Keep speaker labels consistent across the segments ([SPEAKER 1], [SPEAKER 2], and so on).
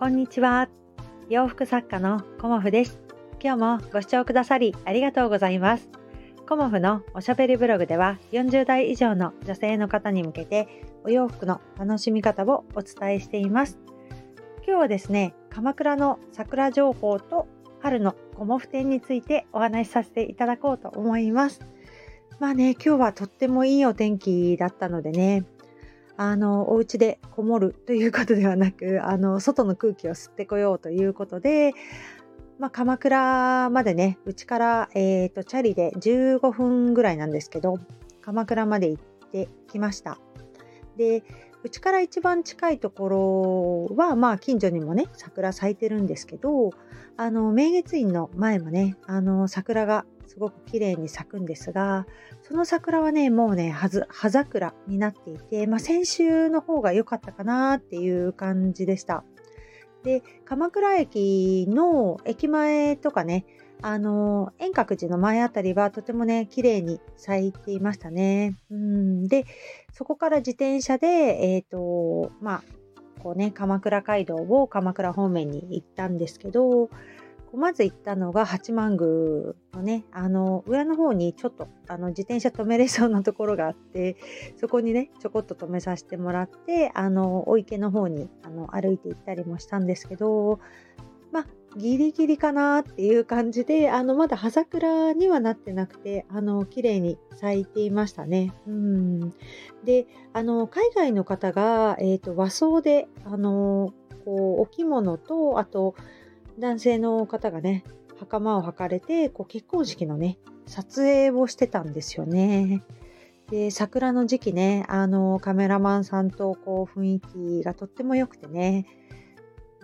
[SPEAKER 1] こんにちは。洋服作家のコモフです。今日もご視聴くださりありがとうございます。コモフのおしゃべりブログでは40代以上の女性の方に向けてお洋服の楽しみ方をお伝えしています。今日はですね、鎌倉の桜情報と春のコモフ展についてお話しさせていただこうと思います。まあね、今日はとってもいいお天気だったのでね、あの、お家でこもるということではなく、あの、外の空気を吸ってこようということで、まあ、鎌倉までね、うちから、えっ、ー、と、チャリで15分ぐらいなんですけど、鎌倉まで行ってきました。で、うちから一番近いところは、まあ、近所にもね、桜咲いてるんですけど、あの、明月院の前もね、あの、桜がすごく綺麗に咲くんですが、その桜はね、もうね、葉桜になっていて、まあ、先週の方が良かったかなっていう感じでした。で、鎌倉駅の駅前とかね、あの、遠隔寺の前あたりはとてもね、綺麗に咲いていましたね。うん、で、そこから自転車で、えっ、ー、と、まあ、こうね、鎌倉街道を鎌倉方面に行ったんですけど、まず行ったのが八幡宮のね、あの、上の方にちょっと、あの、自転車止めれそうなところがあって、そこにね、ちょこっと止めさせてもらって、あの、お池の方に、あの、歩いて行ったりもしたんですけど、ギリギリかなっていう感じで、あの、まだ葉桜にはなってなくて、あの、綺麗に咲いていましたね。うん。で、あの、海外の方が、えっ、ー、と、和装で、あの、こう、お着物と、あと、男性の方がね、袴を履かれて、こう結婚式のね、撮影をしてたんですよね。で、桜の時期ね、あの、カメラマンさんとこう雰囲気がとっても良くてね。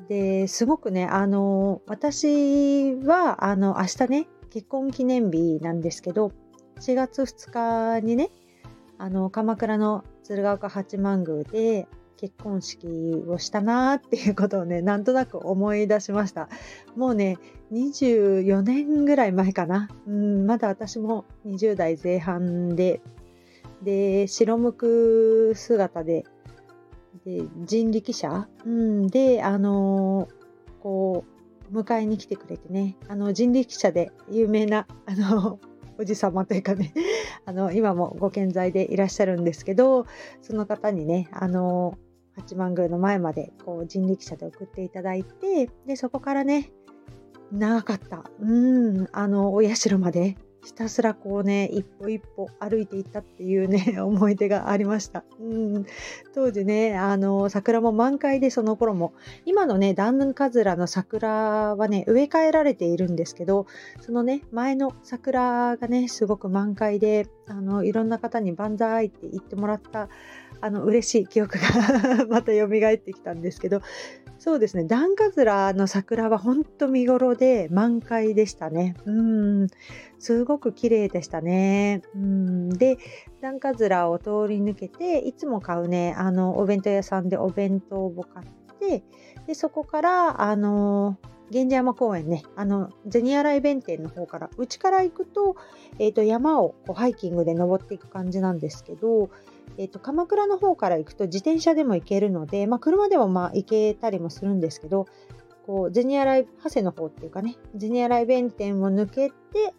[SPEAKER 1] で、すごくね、あの、私は、あの、明日ね、結婚記念日なんですけど、4月2日にね、あの、鎌倉の鶴岡八幡宮で、結婚式をしたなーっていうことをね、なんとなく思い出しました。もうね、24年ぐらい前かな。うん、まだ私も20代前半で、で、白むく姿で、で、人力車、うん、で、あの、こう、迎えに来てくれてね、あの、人力車で有名な、あの、おじ様というかね、あの、今もご健在でいらっしゃるんですけど、その方にね、あの、八幡宮の前までこう人力車で送っていただいて、で、そこからね、長かった。うん、あの、お社までひたすらこうね、一歩一歩歩いていったっていうね、思い出がありました。うん、当時ね、あの、桜も満開でその頃も、今のね、ダンヌンカズラの桜はね、植え替えられているんですけど、そのね、前の桜がね、すごく満開で、あの、いろんな方に万歳って言ってもらった、あの、嬉しい記憶が また蘇ってきたんですけど、そうですね。ダンカズラの桜は本当見頃で満開でしたね。うん。すごく綺麗でしたね。うん。で、ダンカズラを通り抜けて、いつも買うね、あの、お弁当屋さんでお弁当を買って、で、そこから、あの、源氏山公園ね、あの、銭洗弁天の方から、うちから行くと、えっ、ー、と、山をこうハイキングで登っていく感じなんですけど、えっ、ー、と、鎌倉の方から行くと自転車でも行けるので、まあ、車でもまあ行けたりもするんですけど、こう、銭洗長谷の方っていうかね、銭洗弁天を抜けて、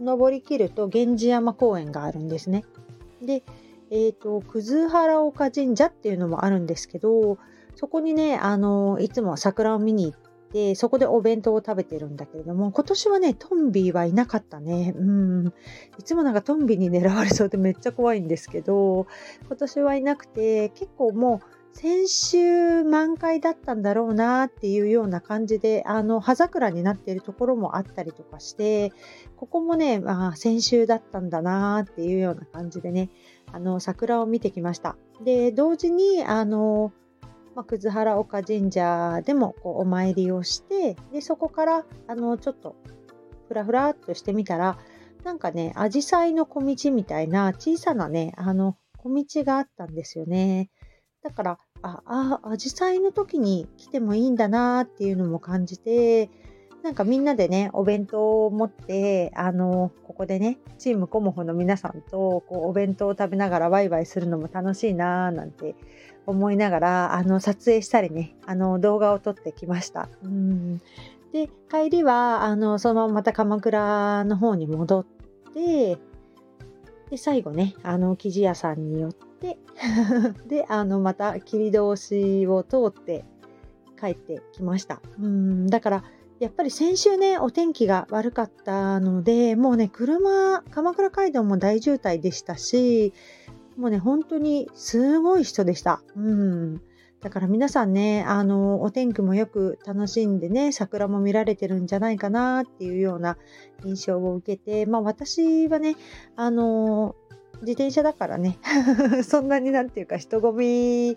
[SPEAKER 1] 登りきると源氏山公園があるんですね。で、えっ、ー、と、葛原岡神社っていうのもあるんですけど、そこにね、あの、いつも桜を見に行ってて、そこでお弁当を食べてるんだけれども、今年はね、トンビはいなかったね。うん。いつもなんかトンビに狙われそうでめっちゃ怖いんですけど、今年はいなくて、結構もう、先週満開だったんだろうなっていうような感じで、あの、葉桜になっているところもあったりとかして、ここもね、まあ、先週だったんだなっていうような感じでね、あの、桜を見てきました。で、同時に、あの、葛原岡神社でもこうお参りをしてでそこからあのちょっとふらふらっとしてみたらなんかねアジサイの小道みたいな小さなねあの小道があったんですよね。だからああアジサイの時に来てもいいんだなっていうのも感じてなんかみんなでね、お弁当を持って、あの、ここでね、チームコモフの皆さんと、こう、お弁当を食べながらワイワイするのも楽しいなーなんて思いながら、あの、撮影したりね、あの、動画を撮ってきました。うん。で、帰りは、あの、そのまままた鎌倉の方に戻って、で、最後ね、あの、生地屋さんに寄って で、あの、また切り通しを通って帰ってきました。うん、だから、やっぱり先週ね、お天気が悪かったので、もうね、車、鎌倉街道も大渋滞でしたし、もうね、本当にすごい人でした。うん。だから皆さんね、あの、お天気もよく楽しんでね、桜も見られてるんじゃないかなっていうような印象を受けて、まあ私はね、あの、自転車だからね、そんなになんていうか人混み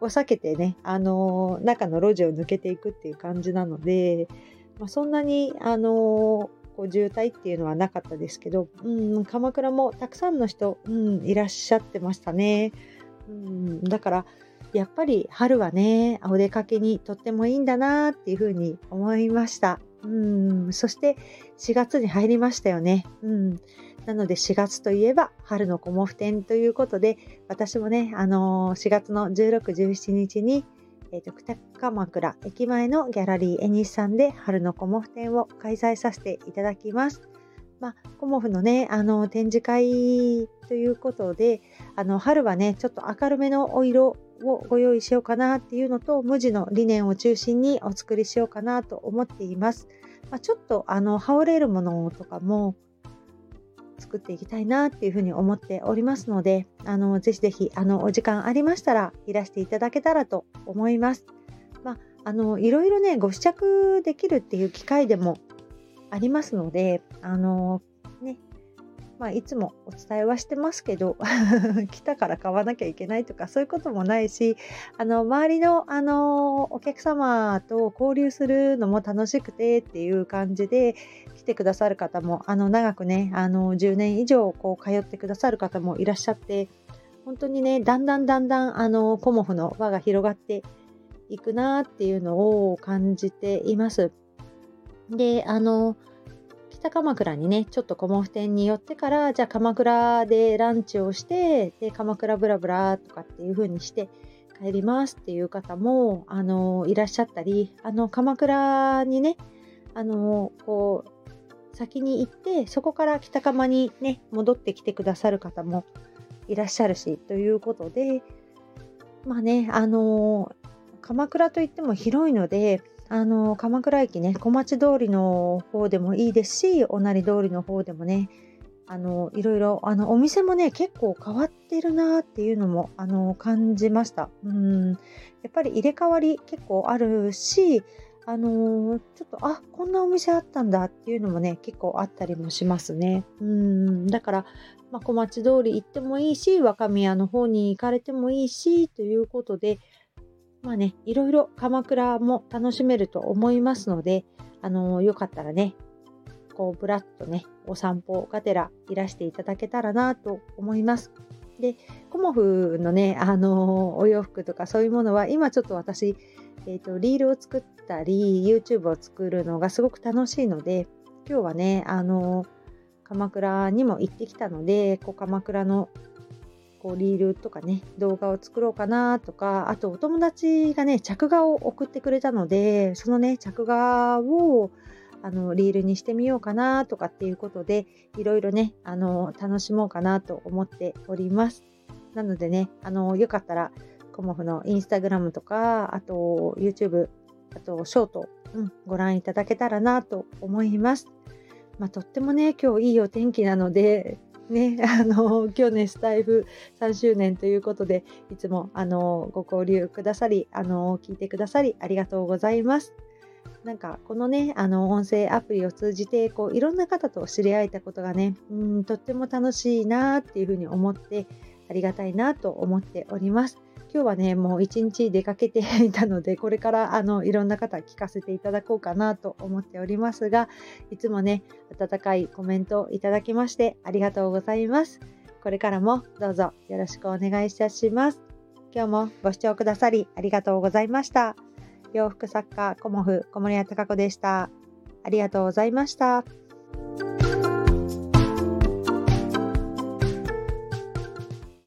[SPEAKER 1] を避けてね、あの、中の路地を抜けていくっていう感じなので、まあ、そんなに、あのこう渋滞っていうのはなかったですけど、うん、鎌倉もたくさんの人、うん、いらっしゃってましたね。うん、だから、やっぱり春はね、お出かけにとってもいいんだなっていうふうに思いました。うん、そして4月に入りましたよね。うん、なので4月といえば春のコモフ展ということで、私もね、あのー、4月の16、17日にえーと、北鎌倉駅前のギャラリーエニスさんで春のコモフ展を開催させていただきます。まあ、コモフのね、あの展示会ということで、あの春はね、ちょっと明るめのお色をご用意しようかなっていうのと、無地の理念を中心にお作りしようかなと思っています。まあ、ちょっとあの羽織れるものとかも作っていきたいなっていうふうに思っておりますので、あの、ぜひぜひ、あの、お時間ありましたら、いらしていただけたらと思います。まあ、あの、いろいろね、ご試着できるっていう機会でもありますので、あの、まあ、いつもお伝えはしてますけど 来たから買わなきゃいけないとかそういうこともないしあの周りのあのお客様と交流するのも楽しくてっていう感じで来てくださる方もあの長くねあの10年以上こう通ってくださる方もいらっしゃって本当にねだんだんだんだんあのコモフの輪が広がっていくなっていうのを感じています。であの北鎌倉にねちょっとコモフ店に寄ってからじゃあ鎌倉でランチをしてで鎌倉ブラブラとかっていう風にして帰りますっていう方もあのいらっしゃったりあの鎌倉にねあのこう先に行ってそこから北鎌にね戻ってきてくださる方もいらっしゃるしということでまあねあの鎌倉といっても広いのであの鎌倉駅ね小町通りの方でもいいですしおなり通りの方でもねあのいろいろあのお店もね結構変わってるなっていうのもあの感じました。うん。やっぱり入れ替わり結構あるしあのちょっとあこんなお店あったんだっていうのもね結構あったりもしますね。うん。だから、まあ、小町通り行ってもいいし若宮の方に行かれてもいいしということでまあね、いろいろ鎌倉も楽しめると思いますので、あのー、よかったらね、こう、ぶらっとね、お散歩がてらいらしていただけたらなと思います。で、コモフのね、あのー、お洋服とかそういうものは、今ちょっと私、えっ、ー、と、リールを作ったり、YouTube を作るのがすごく楽しいので、今日はね、あの鎌倉にも行ってきたので、こう鎌倉のこうリールとかね動画を作ろうかなとかあとお友達がね着画を送ってくれたのでそのね着画をあのリールにしてみようかなとかっていうことでいろいろねあの楽しもうかなと思っております。なのでねあのよかったらコモフのインスタグラムとかあと YouTube あとショート、うん、ご覧いただけたらなと思います。まあ、とってもね今日いいお天気なのでね、あの今日ねスタイフ3周年ということでいつもあのご交流くださりあの聞いてくださりありがとうございます。なんかこのねあの音声アプリを通じてこういろんな方と知り合えたことがねうんとっても楽しいなっていうふうに思ってありがたいなと思っております。今日はね、もう一日出かけていたので、これからあのいろんな方聞かせていただこうかなと思っておりますが、いつもね、温かいコメントをいただきましてありがとうございます。これからもどうぞよろしくお願いいたします。今日もご視聴くださりありがとうございました。洋服作家、コモフ、小森屋隆子でした。ありがとうございました。